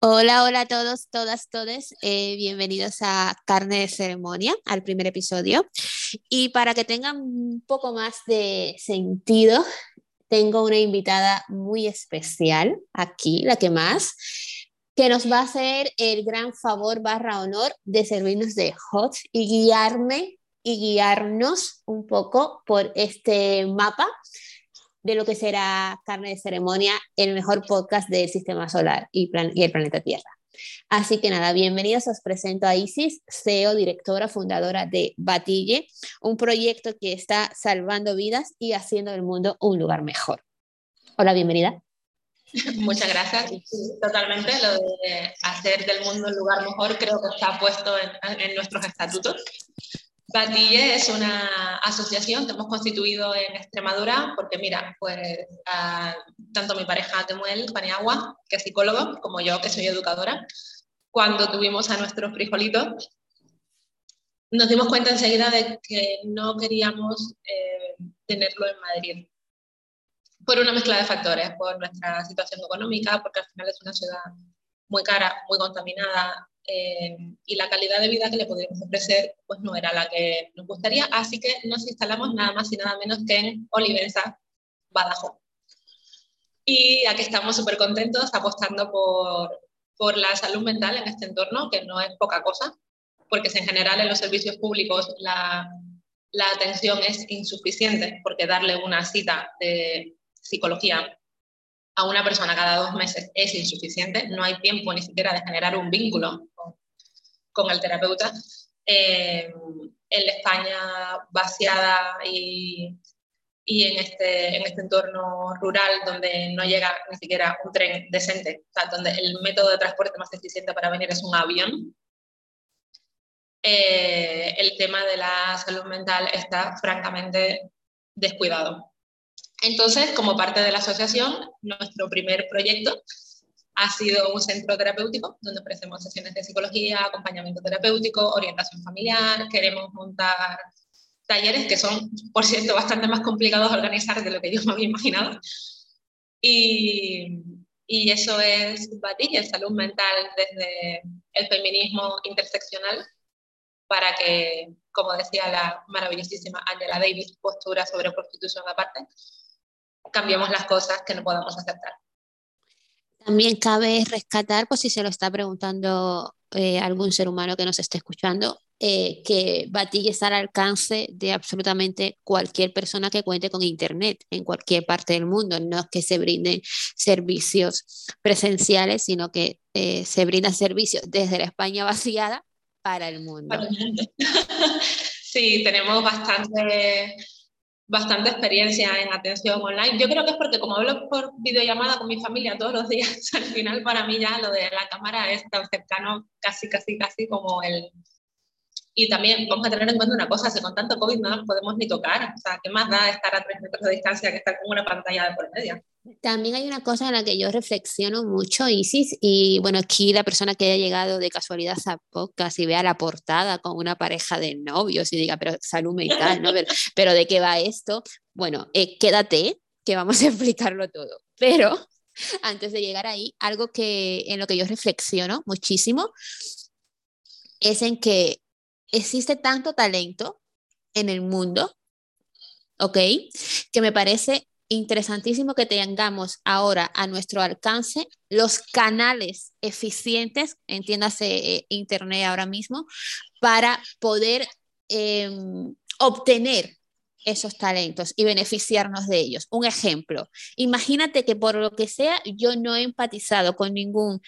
Hola, hola a todos, todas, todes. Eh, bienvenidos a Carne de Ceremonia, al primer episodio. Y para que tengan un poco más de sentido, tengo una invitada muy especial aquí, la que más, que nos va a hacer el gran favor barra honor de servirnos de hot y guiarme y guiarnos un poco por este mapa de lo que será Carne de Ceremonia, el mejor podcast del Sistema Solar y, el planeta Tierra. Así que nada, bienvenidos, os presento a Isis, CEO, directora, fundadora de Batille, un proyecto que está salvando vidas y haciendo del mundo un lugar mejor. Hola, bienvenida. Muchas gracias. Totalmente, lo de hacer del mundo un lugar mejor creo que está puesto en, en nuestros estatutos. Batille es una asociación que hemos constituido en Extremadura porque, mira, pues tanto mi pareja Temuel Paniagua, que es psicólogo, como yo, que soy educadora, cuando tuvimos a nuestros frijolitos, nos dimos cuenta enseguida de que no queríamos eh, tenerlo en Madrid. Por una mezcla de factores, por nuestra situación económica, porque al final es una ciudad muy cara, muy contaminada, eh, y la calidad de vida que le podríamos ofrecer pues no era la que nos gustaría, así que nos instalamos nada más y nada menos que en Olivenza, Badajoz. Y aquí estamos súper contentos apostando por, por la salud mental en este entorno, que no es poca cosa, porque en general en los servicios públicos la, la atención es insuficiente, porque darle una cita de psicología a una persona cada dos meses es insuficiente, no hay tiempo ni siquiera de generar un vínculo con, el terapeuta. Eh, en la España vaciada y, y en, este, en este entorno rural donde no llega ni siquiera un tren decente, o sea, donde el método de transporte más eficiente para venir es un avión, eh, el tema de la salud mental está francamente descuidado. Entonces, como parte de la asociación, nuestro primer proyecto ha sido un centro terapéutico donde ofrecemos sesiones de psicología, acompañamiento terapéutico, orientación familiar. Queremos montar talleres que son, por cierto, bastante más complicados de organizar de lo que yo me había imaginado. Y, eso es Batilla, salud mental desde el feminismo interseccional para que, como decía la maravillosísima Angela Davis, postura sobre prostitución aparte, cambiemos las cosas que no podamos aceptar. También cabe rescatar, pues si se lo está preguntando eh, algún ser humano que nos esté escuchando, eh, que Batille está al alcance de absolutamente cualquier persona que cuente con Internet en cualquier parte del mundo. No es que se brinden servicios presenciales, sino que eh, se brindan servicios desde la España vaciada. Para el mundo. sí, tenemos bastante bastante experiencia en atención online. Yo creo que es porque como hablo por videollamada con mi familia todos los días, al final para mí ya lo de la cámara es tan cercano, casi, casi, casi como el... Y también vamos a tener en cuenta una cosa, si con tanto COVID no nos podemos ni tocar, o sea, ¿qué más da estar a tres metros de distancia que estar con una pantalla de por medio? También hay una cosa en la que yo reflexiono mucho, Isis, y bueno, aquí la persona que haya llegado de casualidad a podcast y vea la portada con una pareja de novios y diga, pero salud mental, ¿no? Pero, ¿de qué va esto? Bueno, eh, quédate, que vamos a explicarlo todo. Pero antes de llegar ahí, algo que en lo que yo reflexiono muchísimo es en que existe tanto talento en el mundo, ¿ok? Que me parece interesantísimo que tengamos ahora a nuestro alcance los canales eficientes, entiéndase eh, Internet ahora mismo, para poder em, obtener esos talentos y beneficiarnos de ellos. Un ejemplo, imagínate que por lo que sea yo no he empatizado con ningún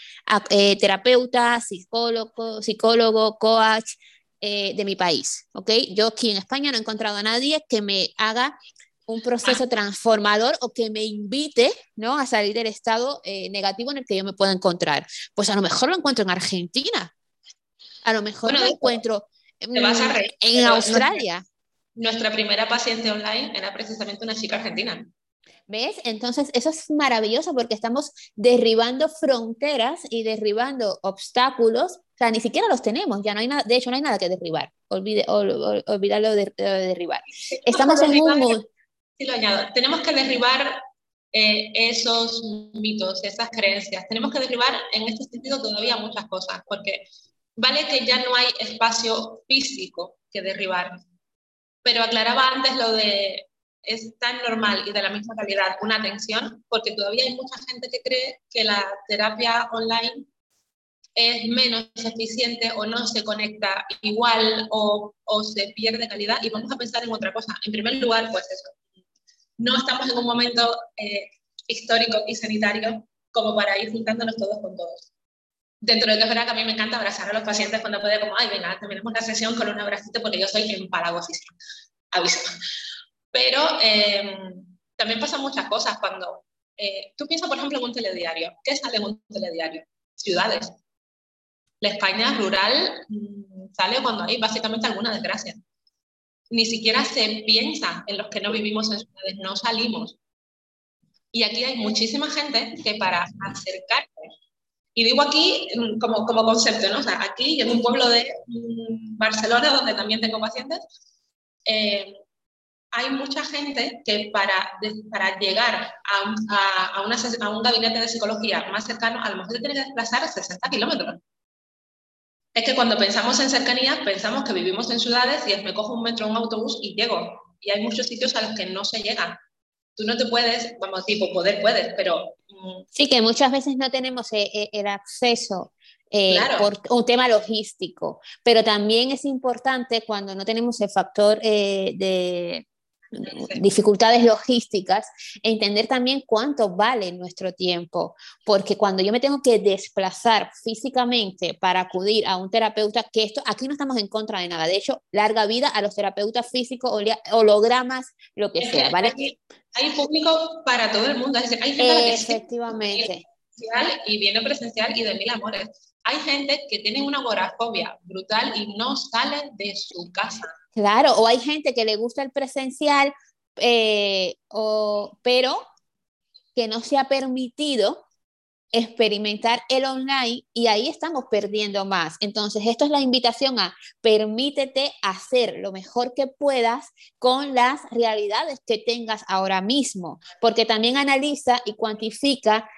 eh, terapeuta, psicólogo, psicólogo, coach eh, de mi país, ¿ok? Yo aquí en España no he encontrado a nadie que me haga un proceso ah. transformador o que me invite ¿no? a salir del estado eh, negativo en el que yo me pueda encontrar. Pues a lo mejor lo encuentro en Argentina, a lo mejor lo encuentro en Australia. Nuestra, primera paciente online era precisamente una chica argentina. ¿Ves? Entonces, eso es maravilloso porque estamos derribando fronteras y derribando obstáculos. O sea, ni siquiera los tenemos, ya no hay nada, de hecho no hay nada que derribar, olvide, olvidarlo de, derribar. Estamos en un, Sí, lo añado. Tenemos que derribar eh, esos mitos, esas creencias. Tenemos que derribar en este sentido todavía muchas cosas, porque vale que ya no hay espacio físico que derribar, pero aclaraba antes lo de es tan normal y de la misma calidad una atención, porque todavía hay mucha gente que cree que la terapia online es menos eficiente o no se conecta igual o, o, se pierde calidad y vamos a pensar en otra cosa. En primer lugar, pues eso, no estamos en un momento eh, histórico y sanitario como para ir juntándonos todos con todos. Dentro de que verdad que a mí me encanta abrazar a los pacientes cuando puede, como, ay, venga, terminemos la sesión con un abracito porque yo soy empalagosísima. Aviso. Pero eh, también pasan muchas cosas cuando eh, tú piensas, por ejemplo, en un telediario. ¿Qué sale en un telediario? Ciudades. La España rural mm, sale cuando hay básicamente alguna desgracia. Ni siquiera se piensa en los que no vivimos en ciudades, no salimos. Y aquí hay muchísima gente que para acercarse, y digo aquí mm, como, como concepto, ¿no? O sea, aquí en un pueblo de mm, Barcelona, donde también tengo pacientes, eh, hay mucha gente que para, para llegar a un, a, una, a un gabinete de psicología más cercano, a lo mejor se tiene que desplazar a 60 kilómetros. Es que cuando pensamos en cercanía, pensamos que vivimos en ciudades y es me cojo un metro, un autobús y llego. Y hay muchos sitios a los que no se llega. Tú no te puedes, vamos, tipo, poder puedes, pero... Mm, sí, que muchas veces no tenemos eh, eh, el acceso eh, por un tema logístico, pero también es importante cuando no tenemos el factor de dificultades logísticas, entender también cuánto vale nuestro tiempo, porque cuando yo me tengo que desplazar físicamente para acudir a un terapeuta, que esto aquí no estamos en contra de nada, de hecho, larga vida a los terapeutas físicos, hologramas, lo que sea, ¿vale? Hay, público para todo el mundo, hay gente Efectivamente. y viene presencial y de mil amores. Hay gente que tiene una agorafobia brutal y no sale de su casa. Claro, o hay gente que le gusta el presencial, eh, o, pero que no se ha permitido experimentar el online y ahí estamos perdiendo más. Entonces, esto es la invitación a permítete hacer lo mejor que puedas con las realidades que tengas ahora mismo, porque también analiza y cuantifica,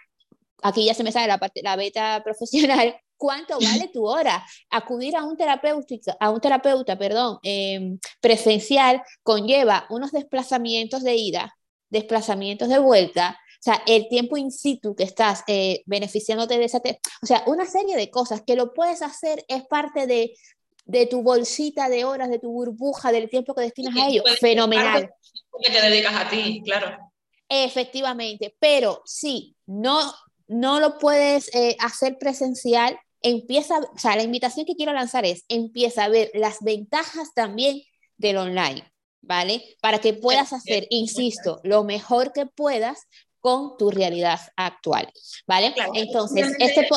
aquí ya se me sale la, parte, la beta profesional, cuánto vale tu hora. Acudir a un terapeuta, a un terapeuta perdón, em, presencial conlleva unos desplazamientos de ida, desplazamientos de vuelta, o sea, el tiempo in situ que estás eh, beneficiándote de esa, o sea, una serie de cosas que lo puedes hacer es parte de, de tu bolsita de horas, de tu burbuja, del tiempo que destinas a ello. Fenomenal. Que te dedicas a ti, claro. Efectivamente, pero si no, no lo puedes eh, hacer presencial, empieza, o sea, la invitación que quiero lanzar es, empieza a ver las ventajas también del online, ¿vale? Para que puedas hacer, insisto, lo mejor que puedas con tu realidad actual, ¿vale? Entonces, este...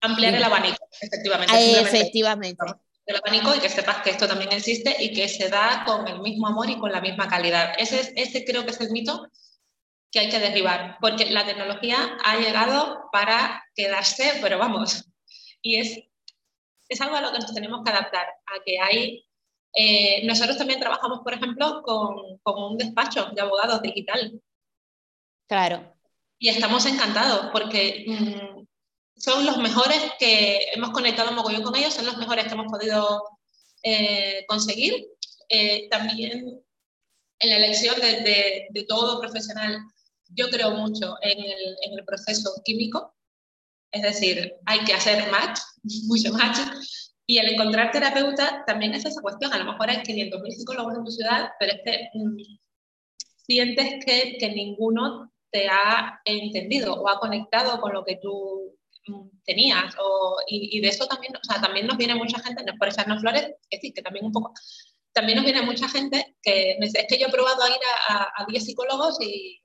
Ampliar el abanico, efectivamente. Efectivamente. El abanico y que sepas que esto también existe y que se da con el mismo amor y con la misma calidad. Ese, ese creo que es el mito que hay que derribar, porque la tecnología ha llegado para quedarse, pero vamos, y es, es algo a lo que nos tenemos que adaptar, a que hay... Eh, nosotros también trabajamos, por ejemplo, con, con un despacho de abogados digital. Claro. Y estamos encantados porque mm, son los mejores que hemos conectado mogollón con ellos, son los mejores que hemos podido eh, conseguir. Eh, también en la elección de, de, de, todo profesional, yo creo mucho en el, en el proceso químico. Es decir, hay que hacer match, mucho match. Y el encontrar terapeuta también es esa cuestión. A lo mejor hay 500.000 psicólogos en tu ciudad, pero es que mm, sientes que, ninguno te ha entendido o ha conectado con lo que tú mm, tenías. Y, de eso también, o sea, también nos viene mucha gente, no es por echarnos flores, es decir, que también un poco, también nos viene mucha gente que es que yo he probado a ir a, a 10 psicólogos y,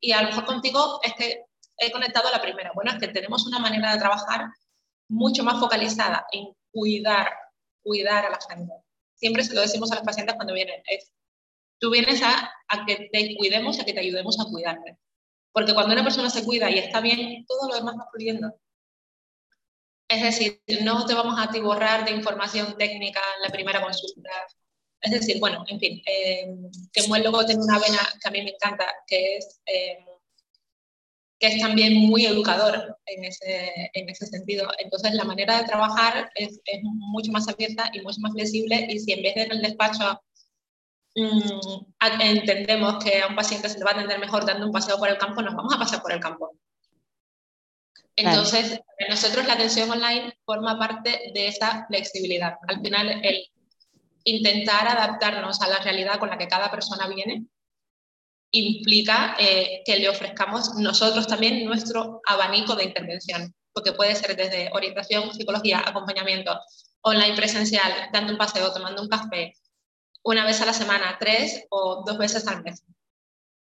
y a lo mejor contigo es que he conectado a la primera. Bueno, es que tenemos una manera de trabajar mucho más focalizada en cuidar, cuidar a la gente. Siempre se lo decimos a los pacientes cuando vienen, es, tú vienes a, a que te cuidemos, a que te ayudemos a cuidarte. Porque cuando una persona se cuida y está bien, todo lo demás va fluyendo. Es decir, no te vamos a atiborrar de información técnica en la primera consulta. Es decir, bueno, en fin, eh, que luego tiene una vena que a mí me encanta, que es eh, que es también muy educador en ese, en ese sentido. Entonces, la manera de trabajar es, es, mucho más abierta y mucho más flexible y si en vez de en el despacho mmm, entendemos que a un paciente se le va a atender mejor dando un paseo por el campo, nos vamos a pasar por el campo. Entonces, para nosotros la atención online forma parte de esa flexibilidad. Al final, el intentar adaptarnos a la realidad con la que cada persona viene implica eh, que le ofrezcamos nosotros también nuestro abanico de intervención, porque puede ser desde orientación, psicología, acompañamiento, online presencial, dando un paseo, tomando un café, una vez a la semana, tres o dos veces al mes.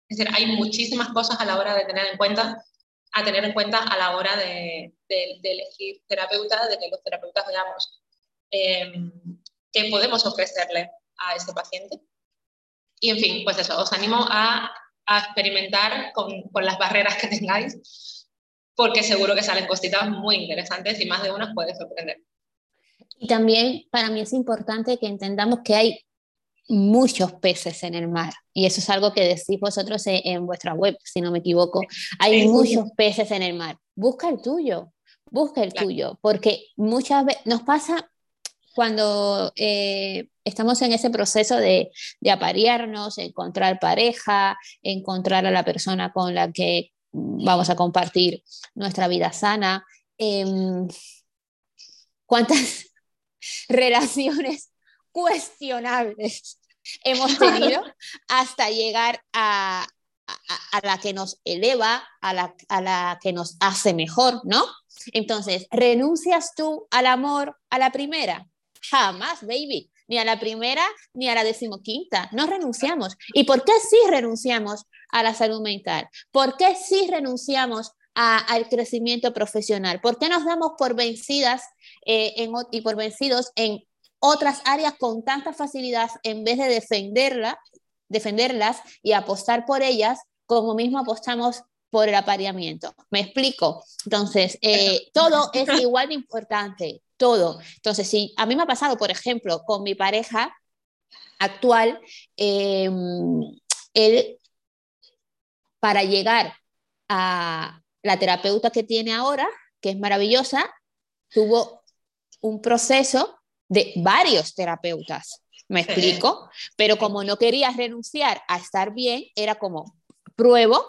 Es decir, hay muchísimas cosas a la hora de tener en cuenta, a tener en cuenta a la hora de, elegir terapeuta, de que los terapeutas veamos eh, qué podemos ofrecerle a ese paciente y en fin, pues eso, os animo a, a experimentar con, con, las barreras que tengáis, porque seguro que salen cositas muy interesantes y más de una puede sorprender. Y también para mí es importante que entendamos que hay muchos peces en el mar. Y eso es algo que decís vosotros en, en vuestra web, si no me equivoco. Hay muchos peces en el mar. Busca el tuyo, busca el claro. tuyo, porque muchas veces nos pasa cuando eh, estamos en ese proceso de, de aparearnos, encontrar pareja, encontrar a la persona con la que vamos a compartir nuestra vida sana. Eh, ¿Cuántas relaciones cuestionables hemos tenido hasta llegar a, a, a, la que nos eleva, a la, a la que nos hace mejor, ¿no? Entonces, ¿renuncias tú al amor a la primera? Jamás, baby. Ni a la primera ni a la decimoquinta. No renunciamos. ¿Y por qué sí renunciamos a la salud mental? ¿Por qué sí renunciamos a, al crecimiento profesional? ¿Por qué nos damos por vencidas eh, en, y por vencidos en otras áreas con tanta facilidad en vez de defenderla, defenderlas y apostar por ellas como mismo apostamos por el apareamiento. ¿Me explico? Entonces, eh, todo es igual de importante todo. Entonces, si a mí me ha pasado, por ejemplo, con mi pareja actual, eh, él, para llegar a la terapeuta que tiene ahora, que es maravillosa, tuvo un proceso de varios terapeutas, ¿me explico? Pero como no quería renunciar a estar bien, era como, pruebo,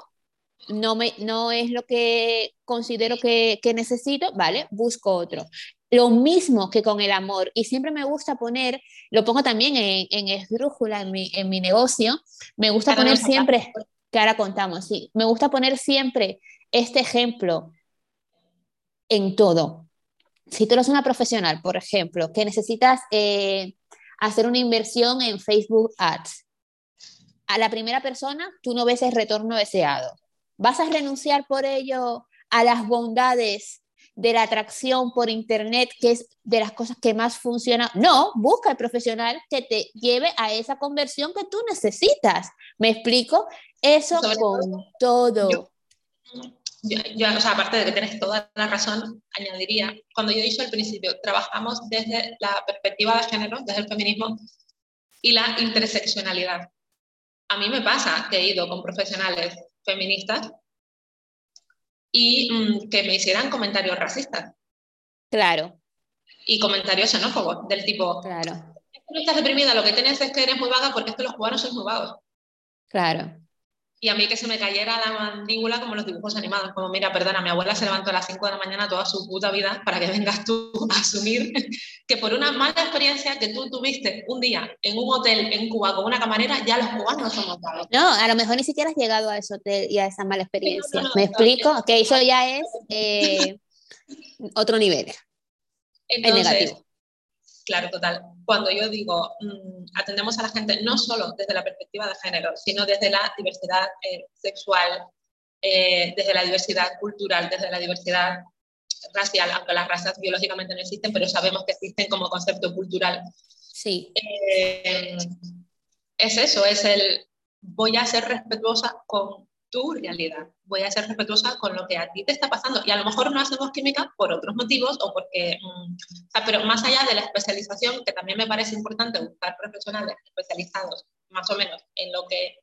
no, me, no es lo que considero que, que necesito, ¿vale? Busco otro lo mismo que con el amor. Y siempre me gusta poner, lo pongo también en, en esdrújula, en mi, en mi negocio, me gusta poner siempre, que ahora contamos, sí, me gusta poner siempre este ejemplo en todo. Si tú eres una profesional, por ejemplo, que necesitas eh, hacer una inversión en Facebook Ads, a la primera persona tú no ves el retorno deseado. ¿Vas a renunciar por ello a las bondades de la atracción por internet, que es de las cosas que más funciona. No, busca el profesional que te lleve a esa conversión que tú necesitas. ¿Me explico? Eso Sobre con todo. Yo, yo, yo, o sea, aparte de que tienes toda la razón, añadiría, cuando yo he dicho al principio, trabajamos desde la perspectiva de género, desde el feminismo y la interseccionalidad. A mí me pasa que he ido con profesionales feministas y mmm, que me hicieran comentarios racistas. Claro. Y comentarios xenófobos, del tipo, claro. no estás deprimida, lo que tienes es que eres muy vaga porque es que los cubanos son muy vagos. Claro. Y a mí que se me cayera la mandíbula como los dibujos animados, como mira, perdona, mi abuela se levantó a las 5 de la mañana toda su puta vida para que vengas tú a asumir que por una mala experiencia que tú tuviste un día en un hotel en Cuba con una camarera, ya los cubanos somos malos. No, a lo mejor ni siquiera has llegado a ese hotel y a esa mala experiencia. No, no, ¿Me explico? Que okay, eso ya es eh, otro nivel. Entonces, es negativo. Claro, total. Cuando yo digo, mmm, atendemos a la gente no solo desde la perspectiva de género, sino desde la diversidad eh, sexual, eh, desde la diversidad cultural, desde la diversidad racial, aunque las razas biológicamente no existen, pero sabemos que existen como concepto cultural. Sí. Eh, es eso, es el voy a ser respetuosa con tu realidad. Voy a ser respetuosa con lo que a ti te está pasando. Y a lo mejor no hacemos química por otros motivos o porque, mm, o sea, pero más allá de la especialización, que también me parece importante buscar profesionales especializados más o menos en lo que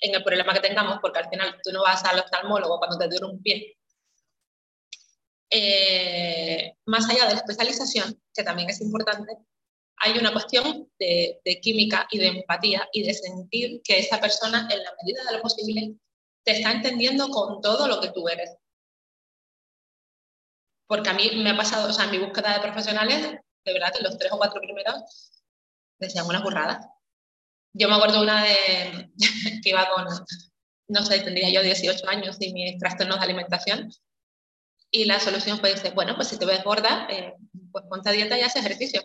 en el problema que tengamos, porque al final tú no vas al oftalmólogo cuando te duele un pie. Eh, más allá de la especialización, que también es importante, hay una cuestión de, de, química y de empatía y de sentir que esa persona, en la medida de lo posible, te está entendiendo con todo lo que tú eres. Porque a mí me ha pasado, o sea, en mi búsqueda de profesionales, de verdad, en los tres o cuatro primeros, decían unas burradas. Yo me acuerdo una de que iba con, no sé, tendría yo 18 años y mis trastornos de alimentación. Y la solución fue, dice, bueno, pues si te ves gorda, eh, pues ponte a dieta y haz ejercicio.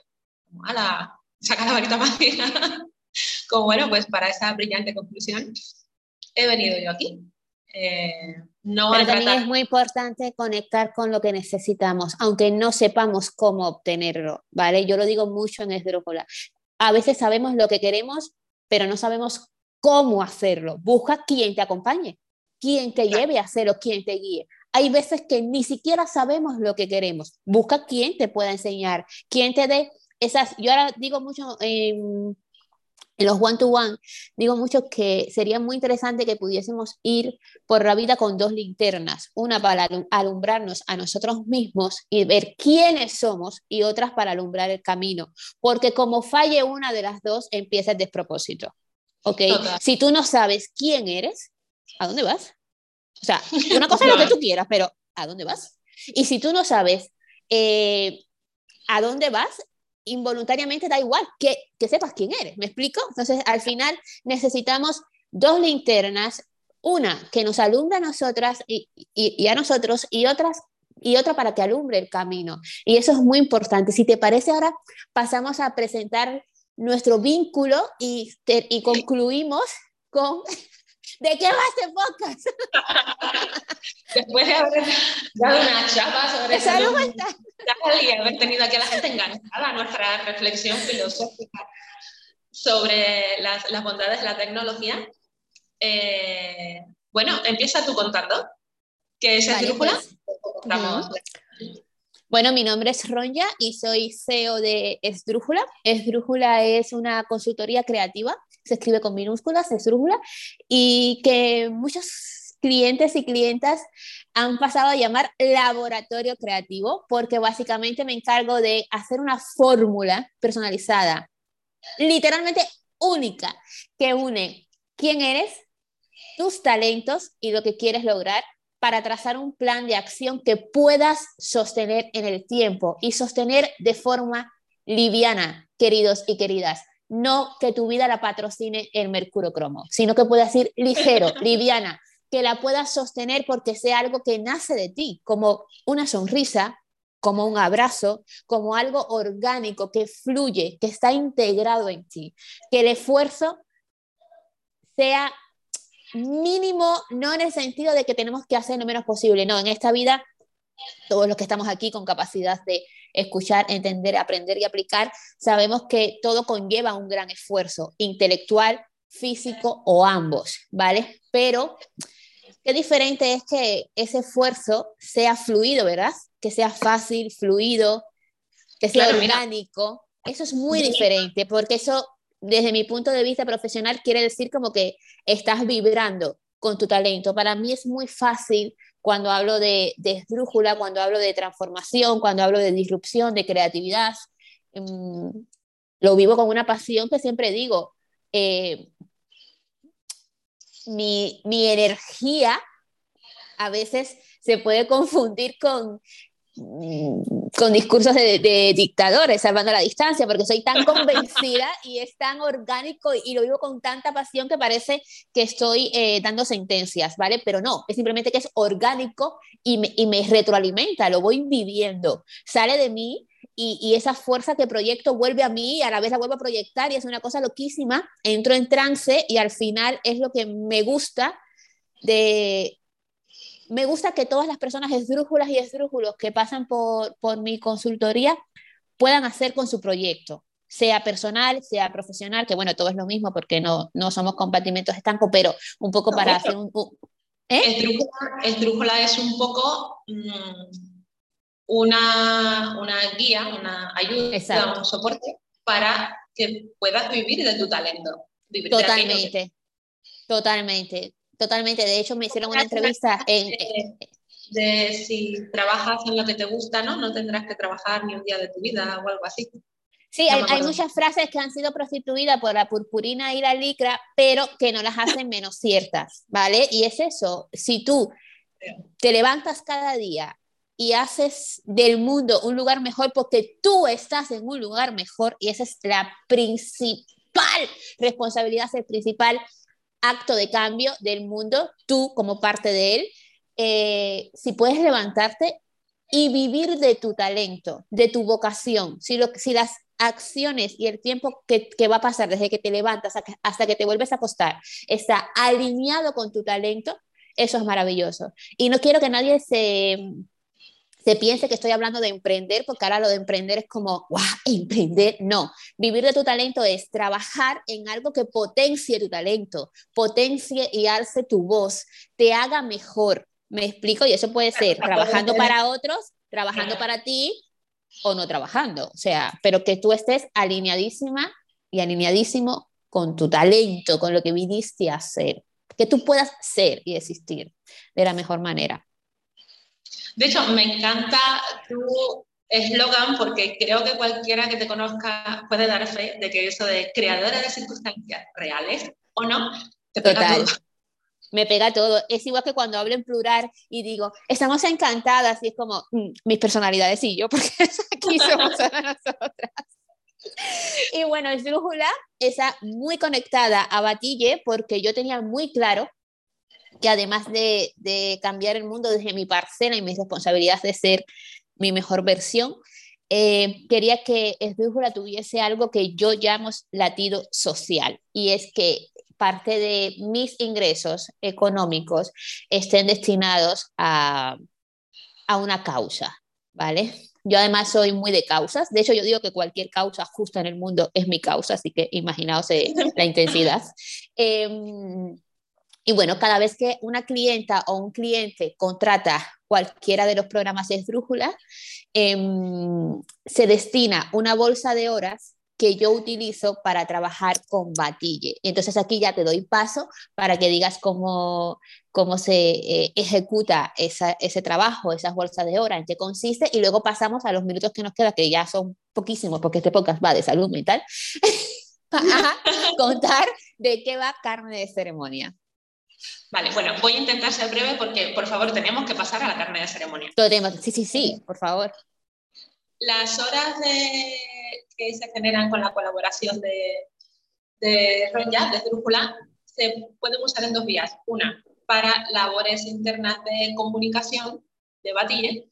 Como, la saca la varita mágica. Como, bueno, pues para esa brillante conclusión he venido yo aquí. Eh, no Pero también es muy importante conectar con lo que necesitamos, aunque no sepamos cómo obtenerlo, ¿vale? Yo lo digo mucho en Esdrújula. A veces sabemos lo que queremos, pero no sabemos cómo hacerlo. Busca quien te acompañe, quien te lleve a hacerlo, quien te guíe. Hay veces que ni siquiera sabemos lo que queremos. Busca quien te pueda enseñar, quien te dé esas. Yo ahora digo mucho en, en los one-to-one, digo mucho que sería muy interesante que pudiésemos ir por la vida con dos linternas, una para alumbrarnos a nosotros mismos y ver quiénes somos y otras para alumbrar el camino, porque como falle una de las dos, empieza el despropósito. ¿Ok? Si tú no sabes quién eres, ¿a dónde vas? O sea, una cosa es lo que tú quieras, pero ¿a dónde vas? Y si tú no sabes eh, a dónde vas, involuntariamente da igual que, que sepas quién eres, ¿me explico? Entonces, al final necesitamos dos linternas, una que nos alumbre a nosotras y, y, a nosotros y otras y otra para que alumbre el camino. Y eso es muy importante. Si te parece, ahora pasamos a presentar nuestro vínculo y, y concluimos con ¿De qué va este podcast? Después de haber dado una chapa sobre eso y haber tenido aquí a la gente enganchada a nuestra reflexión filosófica sobre las, las bondades de la tecnología. Eh, bueno, empieza tú contando. ¿Qué es vale, Esdrújula? Pues, bueno, mi nombre es Ronja y soy CEO de Esdrújula. Esdrújula es una consultoría creativa se escribe con minúsculas, es rújula, y que muchos clientes y clientas han pasado a llamar laboratorio creativo, porque básicamente me encargo de hacer una fórmula personalizada, literalmente única, que une quién eres, tus talentos y lo que quieres lograr para trazar un plan de acción que puedas sostener en el tiempo y sostener de forma liviana, queridos y queridas no que tu vida la patrocine el mercurio cromo, sino que puedas ir ligero, liviana, que la puedas sostener porque sea algo que nace de ti, como una sonrisa, como un abrazo, como algo orgánico que fluye, que está integrado en ti, que el esfuerzo sea mínimo, no en el sentido de que tenemos que hacer lo menos posible, no, en esta vida todos los que estamos aquí con capacidad de escuchar, entender, aprender y aplicar, sabemos que todo conlleva un gran esfuerzo intelectual, físico o ambos, ¿vale? Pero qué diferente es que ese esfuerzo sea fluido, ¿verdad? Que sea fácil, fluido, que sea orgánico. Eso es muy diferente porque eso, desde mi punto de vista profesional, quiere decir como que estás vibrando con tu talento. Para mí es muy fácil cuando hablo de, de cuando hablo de transformación, cuando hablo de disrupción, de creatividad. Em, lo vivo con una pasión que siempre digo, eh, mi, mi energía a veces se puede confundir con, con discursos de, dictadores, salvando la distancia, porque soy tan convencida y es tan orgánico y lo vivo con tanta pasión que parece que estoy eh, dando sentencias, ¿vale? Pero no, es simplemente que es orgánico y me, y me retroalimenta, lo voy viviendo, sale de mí y, y, esa fuerza que proyecto vuelve a mí y a la vez la vuelvo a proyectar y es una cosa loquísima, entro en trance y al final es lo que me gusta de, me gusta que todas las personas esdrújulas y esdrújulos que pasan por, por mi consultoría puedan hacer con su proyecto, sea personal, sea profesional, que bueno, todo es lo mismo porque no, no somos compartimentos estancos, pero un poco para hacer un... ¿eh? Esdrújula, es un poco mm, una, una, guía, una ayuda, un soporte para que puedas vivir de tu talento. Totalmente. Totalmente, totalmente. De hecho, me hicieron una entrevista en... De si trabajas en lo que te gusta, ¿no? No tendrás que trabajar ni un día de tu vida o algo así. Sí, hay, muchas frases que han sido prostituidas por la purpurina y la licra, pero que no las hacen menos ciertas, ¿vale? Y es eso, si tú te levantas cada día y haces del mundo un lugar mejor porque tú estás en un lugar mejor y esa es la principal responsabilidad, el principal acto de cambio del mundo, tú como parte de él, eh, si puedes levantarte y vivir de tu talento, de tu vocación, si, lo, si las acciones y el tiempo que, va a pasar desde que te levantas hasta que te vuelves a acostar está alineado con tu talento, eso es maravilloso. Y no quiero que nadie se, se piense que estoy hablando de emprender, porque ahora lo de emprender es como, ¡guau! Emprender. No, vivir de tu talento es trabajar en algo que potencie tu talento, potencie y alce tu voz, te haga mejor. ¿Me explico? Y eso puede ser trabajando para otros, trabajando para ti o no trabajando, o sea, pero que tú estés alineadísima y alineadísimo con tu talento, con lo que viniste a hacer, que tú puedas ser y existir de la mejor manera. De hecho, me encanta tu eslogan porque creo que cualquiera que te conozca puede dar fe de que eso de creadora de circunstancias reales o no, te pega todo me pega todo. Es igual que cuando hablo en plural y digo, estamos encantadas, y es como mm, mis personalidades y yo, porque aquí somos nosotras. Y bueno, Esdrújula está muy conectada a Batille porque yo tenía muy claro que además de, de cambiar el mundo desde mi parcela y mis responsabilidades de ser mi mejor versión, eh, quería que Esdrújula tuviese algo que yo llamo latido social, y es que parte de mis ingresos económicos estén destinados a, a una causa, ¿vale? Yo además soy muy de causas. De hecho, yo digo que cualquier causa justa en el mundo es mi causa, así que imaginaos eh, la intensidad. Em, y bueno, cada vez que una clienta o un cliente contrata cualquiera de los programas de esdrújula, em, se destina una bolsa de horas que yo utilizo para trabajar con Batille. Entonces aquí ya te doy paso para que digas cómo, cómo se eh, ejecuta ese trabajo, esas bolsas de horas, en qué consiste, y luego pasamos a los minutos que nos quedan, que ya son poquísimos, porque este podcast va de salud mental, a contar de qué va carne de ceremonia. Vale, bueno, voy a intentar ser breve porque, por favor, tenemos que pasar a la carne de ceremonia. Sí, sí, sí, por favor. Las horas de que se generan con la colaboración de, de Ronja, de Drújula, se pueden usar en dos vías. Una, para labores internas de comunicación de Batille,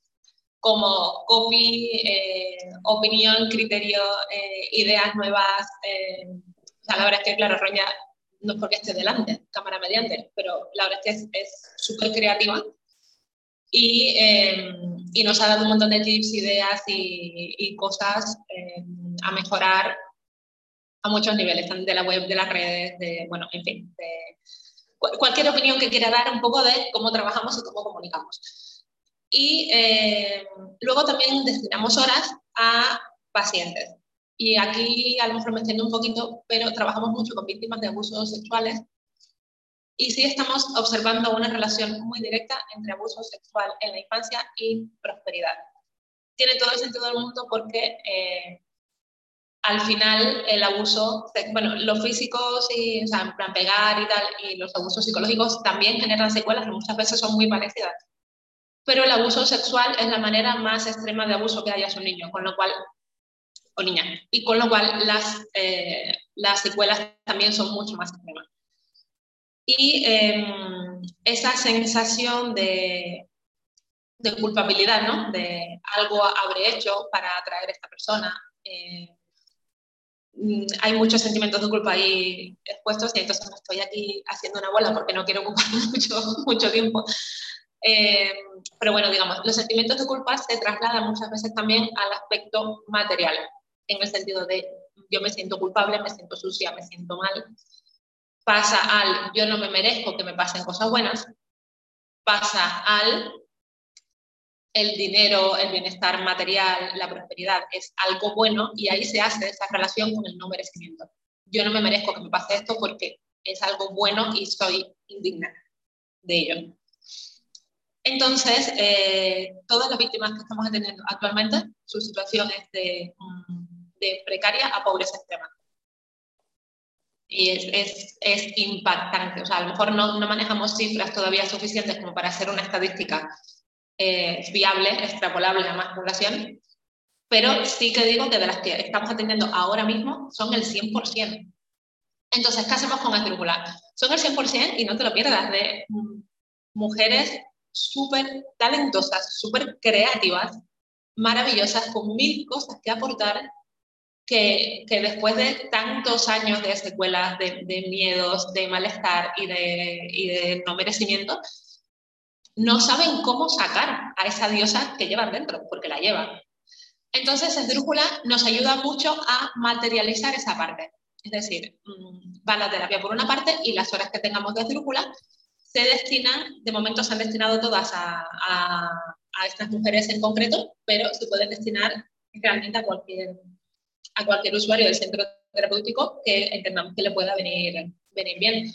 como copy, eh, opinión, criterio, eh, ideas nuevas. Eh, o sea, la verdad es que, claro, Ronja no es porque esté delante, cámara mediante, pero la verdad es que es súper creativa y, y, nos ha dado un montón de tips, ideas y, cosas a mejorar a muchos niveles, de la web, de las redes, de, bueno, en fin, cualquier opinión que quiera dar un poco de cómo trabajamos y cómo comunicamos. Y eh, luego también destinamos horas a pacientes. Y aquí a lo mejor me entiendo un poquito, pero trabajamos mucho con víctimas de abusos sexuales y sí estamos observando una relación muy directa entre abuso sexual en la infancia y prosperidad. Tiene todo el sentido del mundo porque eh, al final el abuso, bueno, los físicos y, o sea, en plan pegar y tal, y los abusos psicológicos también generan secuelas que muchas veces son muy parecidas. Pero el abuso sexual es la manera más extrema de abuso que haya a un niño, con lo cual, o niña, y con lo cual las, eh, las secuelas también son mucho más extremas. Y em, esa sensación de, de culpabilidad, ¿no? De algo habré hecho para atraer a esta persona. Eh, Mm, hay muchos sentimientos de culpa ahí expuestos y entonces estoy aquí haciendo una bola porque no quiero ocupar mucho, mucho tiempo. Eh, pero bueno, digamos, los sentimientos de culpa se trasladan muchas veces también al aspecto material, en el sentido de yo me siento culpable, me siento sucia, me siento mal. Pasa al yo no me merezco que me pasen cosas buenas. Pasa al el dinero, el bienestar material, la prosperidad es algo bueno y ahí se hace esa relación con el no merecimiento. Yo no me merezco que me pase esto porque es algo bueno y soy indigna de ello. Entonces, eh, todas las víctimas que estamos atendiendo actualmente, su situación es de, de precaria a pobreza extrema. Y es, es, es, impactante. O sea, a lo mejor no, no, manejamos cifras todavía suficientes como para hacer una estadística eh, viable, extrapolable a más población, pero sí que digo que de las que estamos atendiendo ahora mismo son el 100%. Entonces, ¿qué hacemos con esdrújula? Son el 100% y no te lo pierdas, de mujeres súper talentosas, súper creativas, maravillosas, con mil cosas que aportar, que, después de tantos años de secuelas, de, miedos, de malestar y de, no merecimiento, no saben cómo sacar a esa diosa que llevan dentro, porque la llevan. Entonces, esdrújula nos ayuda mucho a materializar esa parte. Es decir, mm, va la terapia por una parte y las horas que tengamos de esdrújula se destinan, de momento se han destinado todas a, a, a, estas mujeres en concreto, pero se pueden destinar realmente a cualquier, a cualquier usuario del centro terapéutico que entendamos que le pueda venir, venir bien.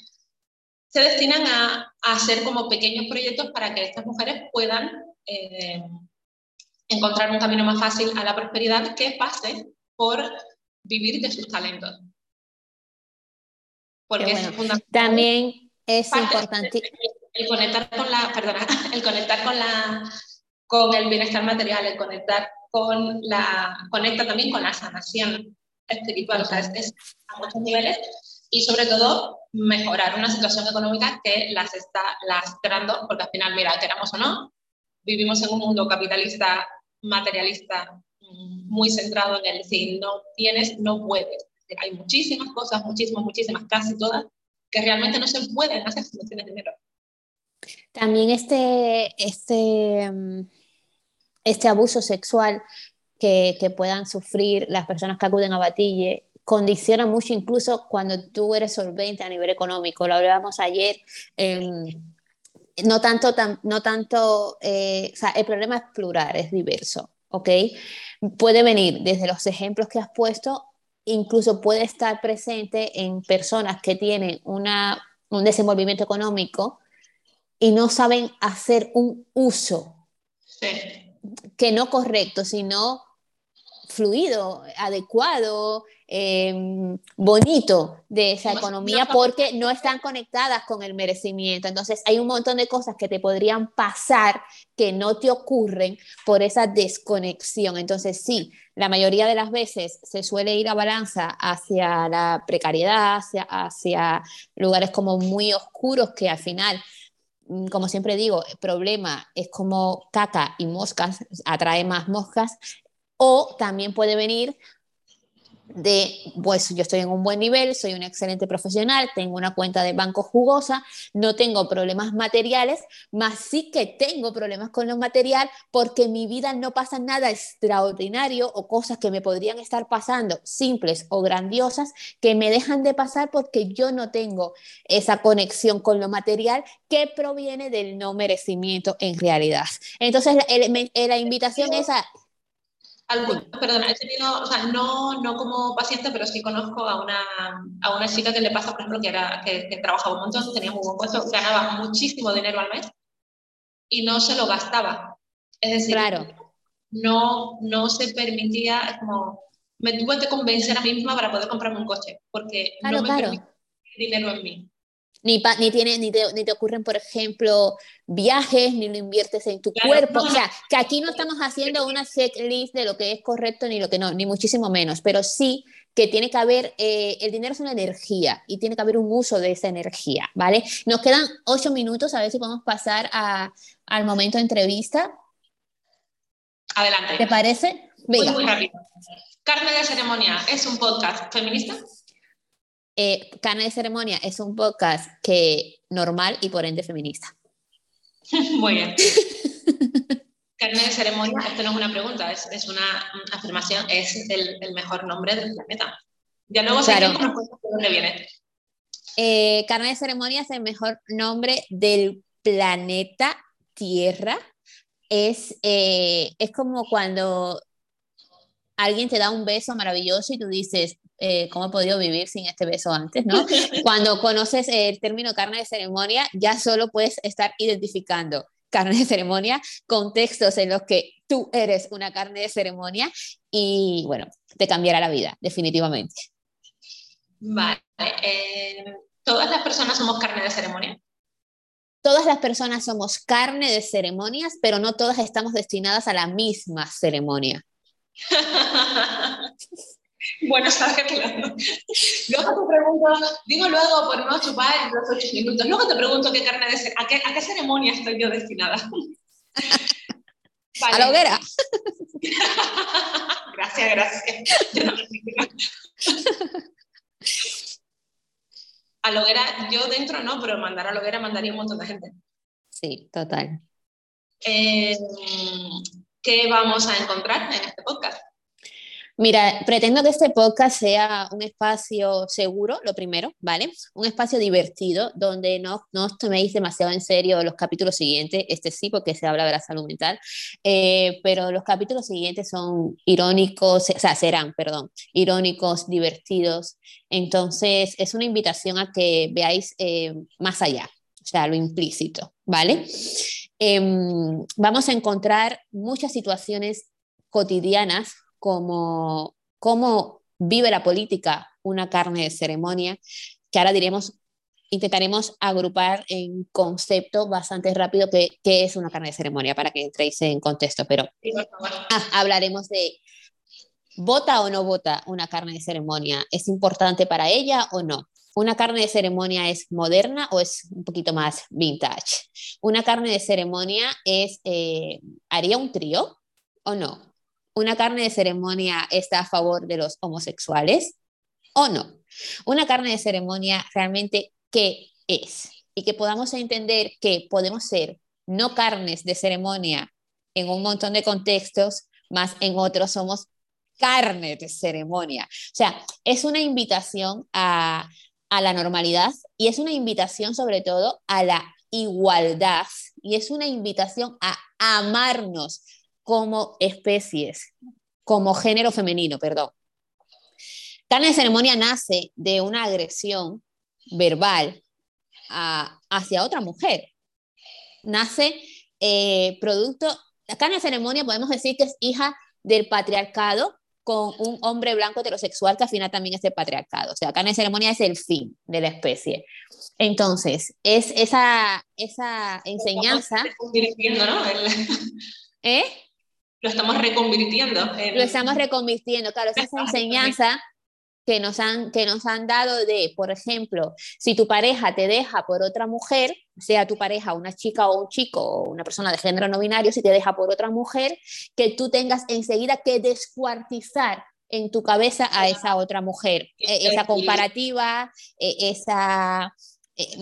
Se destinan a, a hacer como pequeños proyectos para que estas mujeres puedan eh, encontrar un camino más fácil a la prosperidad que pase por vivir de sus talentos. Porque bueno. es fundamental. También es importante. El, conectar con la, perdona, el conectar con la, con el bienestar material, el conectar con la, conecta también con la sanación espiritual, o sea, es, a muchos niveles y sobre todo mejorar una situación económica que las está lastrando, porque al final, mira, queramos o no, vivimos en un mundo capitalista, materialista, muy centrado en el si no tienes, no puedes. Hay muchísimas cosas, muchísimas, muchísimas, casi todas, que realmente no se pueden hacer si no tienes dinero. También este, este, mm, este abuso sexual que, que, puedan sufrir las personas que acuden a Batille condiciona mucho incluso cuando tú eres solvente a nivel económico. Lo hablábamos ayer. Eh, no tanto, tan, no tanto eh, o sea, el problema es plural, es diverso, ¿ok? Puede venir desde los ejemplos que has puesto incluso puede estar presente en personas que tienen una, un desenvolvimiento económico y no saben hacer un uso sí. Que no correcto, sino fluido, adecuado, eh, bonito de esa economía porque no están conectadas con el merecimiento. Entonces hay un montón de cosas que te podrían pasar que no te ocurren por esa desconexión. Entonces sí, la mayoría de las veces se suele ir a balanza hacia la precariedad, hacia, hacia lugares como muy oscuros que al final como siempre digo, el problema es como caca y moscas, atrae más moscas, o también puede venir de, pues yo estoy en un buen nivel, soy un excelente profesional, tengo una cuenta de banco jugosa, no tengo problemas materiales, más sí que tengo problemas con lo material porque en mi vida no pasa nada extraordinario o cosas que me podrían estar pasando, simples o grandiosas, que me dejan de pasar porque yo no tengo esa conexión con lo material que proviene del no merecimiento en realidad. Entonces, la, la invitación es a algún, perdona, he tenido, o sea, no, no como paciente, pero sí conozco a una, a una chica que le pasa, por ejemplo, que, era, que, que trabajaba un montón, tenía muy buen puesto, ganaba muchísimo dinero al mes y no se lo gastaba. Es decir, claro. no, no se permitía, como, me tuve que convencer a mí misma para poder comprarme un coche, porque claro, no me claro. permitía dinero en mí. Ni, pa, ni, tiene, ni, te, ni te ocurren, por ejemplo, viajes, ni lo inviertes en tu claro, cuerpo. No, o sea, que aquí no estamos haciendo una checklist de lo que es correcto ni lo que no, ni muchísimo menos, pero sí que tiene que haber, eh, el dinero es una energía y tiene que haber un uso de esa energía, ¿vale? Nos quedan ocho minutos, a ver si podemos pasar a, al momento de entrevista. Adelante. ¿Te parece? Venga. Muy, muy rápido. Carne de Ceremonia es un podcast feminista. Eh, Carne de Ceremonia es un podcast que normal y por ende feminista. Muy bien. Carne de Ceremonia, esto no es una pregunta, es, es una afirmación, es el, el, mejor nombre del planeta. Ya luego claro. sé de dónde viene. Eh, Carne de Ceremonia es el mejor nombre del planeta Tierra. Es, eh, es como cuando alguien te da un beso maravilloso y tú dices, eh, ¿cómo he podido vivir sin este beso antes? ¿no? Cuando conoces el término carne de ceremonia, ya solo puedes estar identificando carne de ceremonia, contextos en los que tú eres una carne de ceremonia y bueno, te cambiará la vida, definitivamente. Vale. Eh, ¿Todas las personas somos carne de ceremonia? Todas las personas somos carne de ceremonias, pero no todas estamos destinadas a la misma ceremonia. bueno, sabes que Luego te pregunto, digo luego por no chupar en los ocho minutos, luego te pregunto qué carne de a qué, a qué ceremonia estoy yo destinada. A la hoguera. gracias, gracias. a la hoguera, yo dentro no, pero mandar a la hoguera mandaría un montón de gente. Sí, total. Eh, ¿Qué vamos a encontrar en este podcast? Mira, pretendo que este podcast sea un espacio seguro, lo primero, ¿vale? Un espacio divertido, donde no, no os toméis demasiado en serio los capítulos siguientes, este sí, porque se habla de la salud mental, eh, pero los capítulos siguientes son irónicos, o sea, serán, perdón, irónicos, divertidos. Entonces, es una invitación a que veáis eh, más allá, o sea, lo implícito, ¿vale? Em, vamos a encontrar muchas situaciones cotidianas como cómo vive la política una carne de ceremonia, que ahora diremos, intentaremos agrupar en concepto bastante rápido qué, es una carne de ceremonia para que entréis en contexto, pero ah, hablaremos de ¿Vota o no vota una carne de ceremonia? ¿Es importante para ella o no? ¿Una carne de ceremonia es moderna o es un poquito más vintage? ¿Una carne de ceremonia es, eh, haría un trío o no? ¿Una carne de ceremonia está a favor de los homosexuales o no? Una carne de ceremonia realmente, ¿qué es? Y que podamos entender que podemos ser no carnes de ceremonia en un montón de contextos, más en otros somos carne de ceremonia. O sea, es una invitación a, a la normalidad y es una invitación sobre todo a la igualdad y es una invitación a amarnos como especies, como género femenino, perdón. Carne de ceremonia nace de una agresión verbal hacia otra mujer. Nace eh, producto, la carne de ceremonia podemos decir que es hija del patriarcado con un hombre blanco heterosexual que al final también es el patriarcado. O sea, carne de ceremonia es el fin de la especie. Entonces, es esa, esa enseñanza... ¿no? ¿Eh? lo estamos reconvirtiendo. Lo estamos reconvirtiendo, claro, es esa enseñanza que nos, han, que nos han dado de, por ejemplo, si tu pareja te deja por otra mujer, sea tu pareja una chica o un chico o una persona de género no binario, si te deja por otra mujer, que tú tengas enseguida que descuartizar en tu cabeza a esa otra mujer, e, esa comparativa, e, esa eh,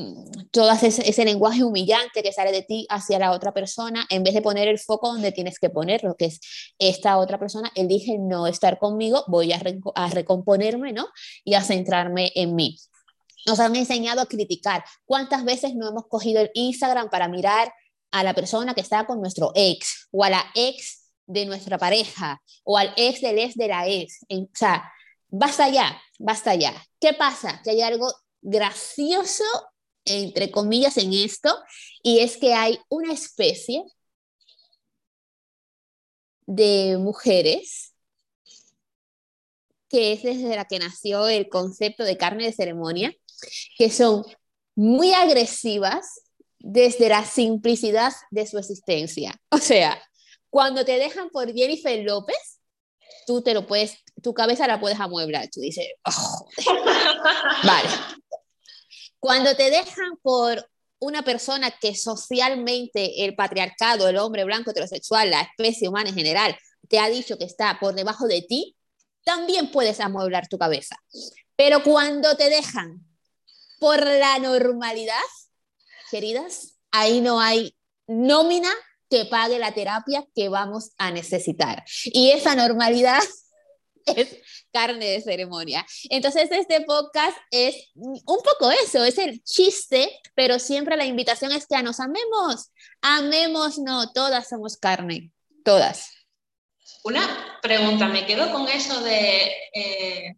todo ese, ese, lenguaje humillante que sale de ti hacia la otra persona, en vez de poner el foco donde tienes que ponerlo, que es esta otra persona elige no estar conmigo, voy a, a recomponerme, ¿no? Y a centrarme en mí. Nos han enseñado a criticar. ¿Cuántas veces no hemos cogido el Instagram para mirar a la persona que está con nuestro ex o a la ex de nuestra pareja o al ex del ex de la ex? o sea, basta ya, basta ya. ¿Qué pasa? Que hay algo gracioso, entre comillas, en esto, y es que hay una especie de mujeres que es desde la que nació el concepto de carne de ceremonia, que son muy agresivas desde la simplicidad de su existencia. O sea, cuando te dejan por Jennifer López, tú te lo puedes, tu cabeza la puedes amueblar. Tú dices, oh, vale, cuando te dejan por una persona que socialmente el patriarcado, el hombre blanco heterosexual, la especie humana en general, te ha dicho que está por debajo de ti, también puedes amueblar tu cabeza. Pero cuando te dejan por la normalidad, queridas, ahí no hay nómina que pague la terapia que vamos a necesitar. Y esa normalidad es carne de ceremonia. Entonces, este podcast es un poco eso, es el chiste, pero siempre la invitación es que nos amemos, amemos, no, todas somos carne, todas. Una pregunta, me quedo con eso de eh,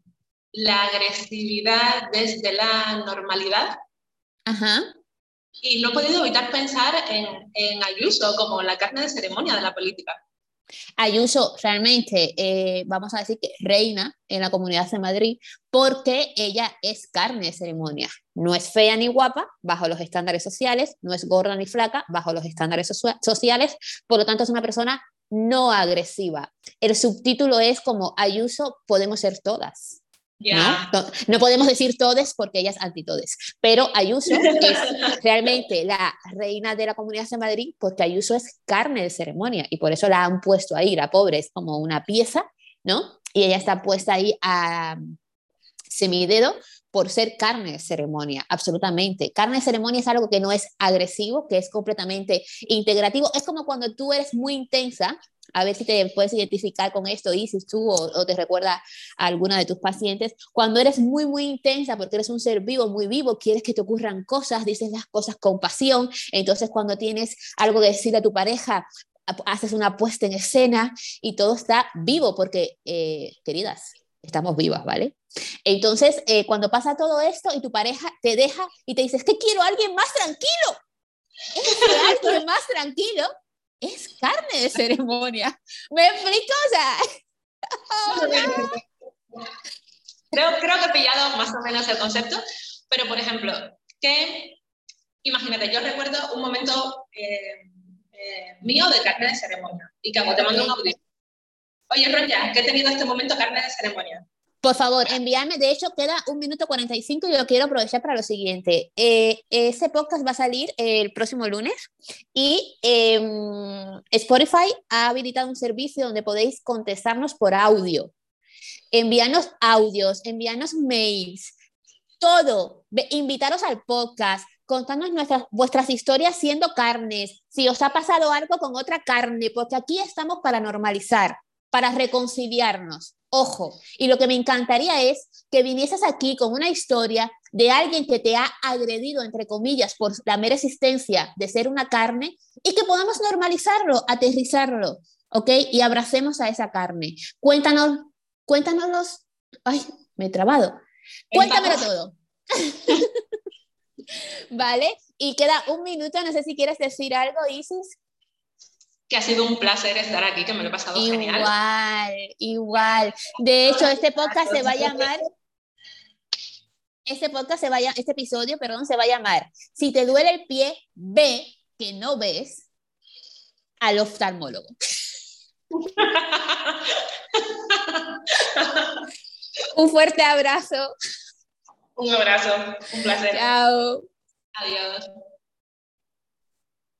la agresividad desde la normalidad. Ajá. Y no he podido evitar pensar en, en Ayuso como la carne de ceremonia de la política. Ayuso realmente, eh, vamos a decir que reina en la comunidad de Madrid porque ella es carne de ceremonia. No es fea ni guapa bajo los estándares sociales, no es gorda ni flaca bajo los estándares sociales, por lo tanto es una persona no agresiva. El subtítulo es como Ayuso, podemos ser todas. ¿No? podemos decir todes porque ella es antitodes, pero Ayuso es realmente la reina de la Comunidad de Madrid porque Ayuso es carne de ceremonia y por eso la han puesto ahí, la pobre es como una pieza, ¿no? Y ella está puesta ahí a semidedo por ser carne de ceremonia, absolutamente. Carne de ceremonia es algo que no es agresivo, que es completamente integrativo. Es como cuando tú eres muy intensa a ver si te puedes identificar con esto, Isis, tú o, te recuerda a alguna de tus pacientes. Cuando eres muy, muy intensa, porque eres un ser vivo, muy vivo, quieres que te ocurran cosas, dices las cosas con pasión. Entonces, cuando tienes algo que decir a tu pareja, haces una puesta en escena y todo está vivo, porque, eh, queridas, estamos vivas, ¿vale? Entonces, eh, cuando pasa todo esto y tu pareja te deja y te dices, que quiero a alguien más tranquilo. Es que alguien más tranquilo es carne de ceremonia. ¿Me explico? creo, creo que he pillado más o menos el concepto, pero por ejemplo, que imagínate, yo recuerdo un momento eh, eh, mío de carne de ceremonia y que te mando un audio. Oye, Roya, que he tenido este momento carne de ceremonia. Por favor, envíame. De hecho, queda un minuto 45 y yo quiero aprovechar para lo siguiente. Eh, ese podcast va a salir el próximo lunes y em, Spotify ha habilitado un servicio donde podéis contestarnos por audio. Envíanos audios, envíanos mails, todo. Invitaros al podcast, contadnos vuestras historias siendo carnes, si os ha pasado algo con otra carne, porque aquí estamos para normalizar, para reconciliarnos. Ojo, y lo que me encantaría es que vinieses aquí con una historia de alguien que te ha agredido, entre comillas, por la mera existencia de ser una carne y que podamos normalizarlo, aterrizarlo, ¿ok? Y abracemos a esa carne. Cuéntanos, cuéntanos Ay, me he trabado. Cuéntamelo todo. ¿Vale? Y queda un minuto, no sé si quieres decir algo, Isis que ha sido un placer estar aquí, que me lo he pasado genial. Igual, igual. De hecho, este podcast se va a llamar este podcast se vaya, este episodio, perdón, se va a llamar Si te duele el pie, ve que no ves al oftalmólogo. un fuerte abrazo. Un abrazo, un placer. Chao. Adiós.